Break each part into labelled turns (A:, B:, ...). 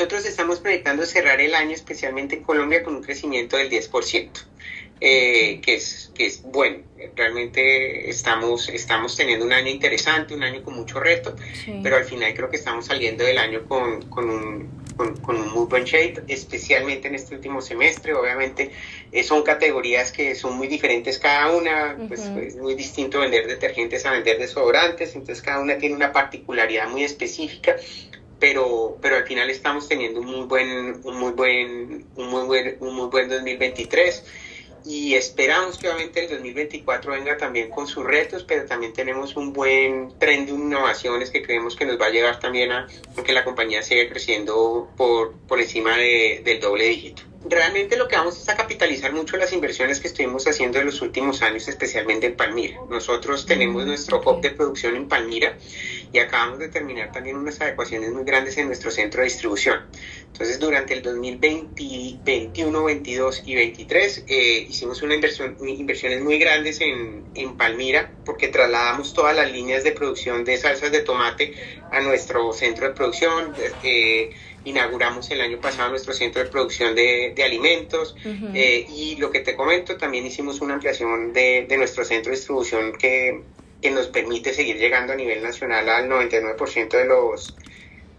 A: nosotros estamos proyectando cerrar el año, especialmente en Colombia, con un crecimiento del 10%, eh, que, es, que es bueno. Realmente estamos, estamos teniendo un año interesante, un año con mucho reto, pero al final creo que estamos saliendo del año con, con un, con, un muy buen shape, especialmente en este último semestre. Obviamente eh, son categorías que son muy diferentes cada una, pues es muy distinto vender detergentes a vender desodorantes, entonces cada una tiene una particularidad muy específica. Pero, pero al final estamos teniendo un muy buen, un muy buen, un muy buen, un muy buen 2023 y esperamos que obviamente el 2024 venga también con sus retos, pero también tenemos un buen tren de innovaciones que creemos que nos va a llevar también a que la compañía siga creciendo por, por encima del doble dígito. Realmente lo que vamos es a capitalizar mucho las inversiones que estuvimos haciendo en los últimos años, especialmente en Palmira. Nosotros tenemos nuestro hub de producción en Palmira y acabamos de terminar también unas adecuaciones muy grandes en nuestro centro de distribución. Entonces, durante el 2020, 21, 22 y 23 eh, hicimos una inversión, inversiones muy grandes en, en, Palmira porque trasladamos todas las líneas de producción de salsas de tomate a nuestro centro de producción. Eh, inauguramos el año pasado nuestro centro de producción de, de alimentos eh, y lo que te comento, también hicimos una ampliación de, de nuestro centro de distribución que que nos permite seguir llegando a nivel nacional al 99% de los,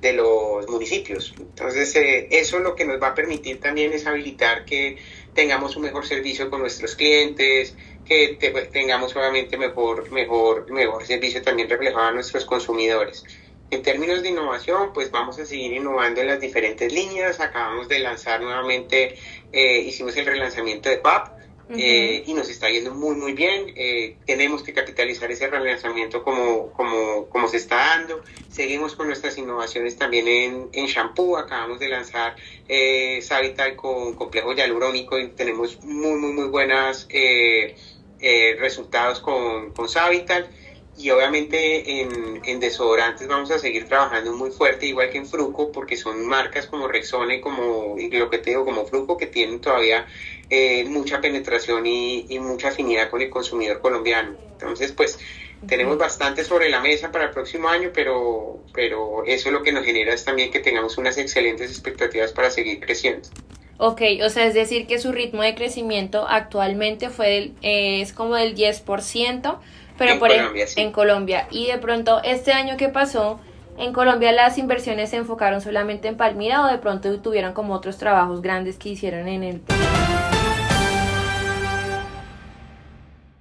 A: de los municipios. Entonces, eh, eso lo que nos va a permitir también es habilitar que tengamos un mejor servicio con nuestros clientes, que tengamos obviamente mejor, mejor, mejor servicio también reflejado a nuestros consumidores. En términos de innovación, pues vamos a seguir innovando en las diferentes líneas. Acabamos de lanzar nuevamente, eh, hicimos el relanzamiento de PAP, eh, y nos está yendo muy, muy bien. Eh, tenemos que capitalizar ese relanzamiento como, como, como se está dando. Seguimos con nuestras innovaciones también en, en shampoo. Acabamos de lanzar eh, Savital con complejo hialurónico y tenemos muy, muy, muy buenos eh, resultados con, con Savital y obviamente en, en, desodorantes vamos a seguir trabajando muy fuerte, igual que en Fruco, porque son marcas como Rexone, como y lo que te digo, como Fruco, que tienen todavía eh, mucha penetración y, y, mucha afinidad con el consumidor colombiano. Entonces, pues tenemos bastante sobre la mesa para el próximo año, pero, pero eso lo que nos genera es también que tengamos unas excelentes expectativas para seguir creciendo.
B: Ok, o sea, es decir que su ritmo de crecimiento actualmente fue eh, es como del 10%, pero
A: en
B: por
A: Colombia, sí.
B: en Colombia. Y de pronto, este año que pasó, en Colombia las inversiones se enfocaron solamente en Palmira o de pronto tuvieron como otros trabajos grandes que hicieron en el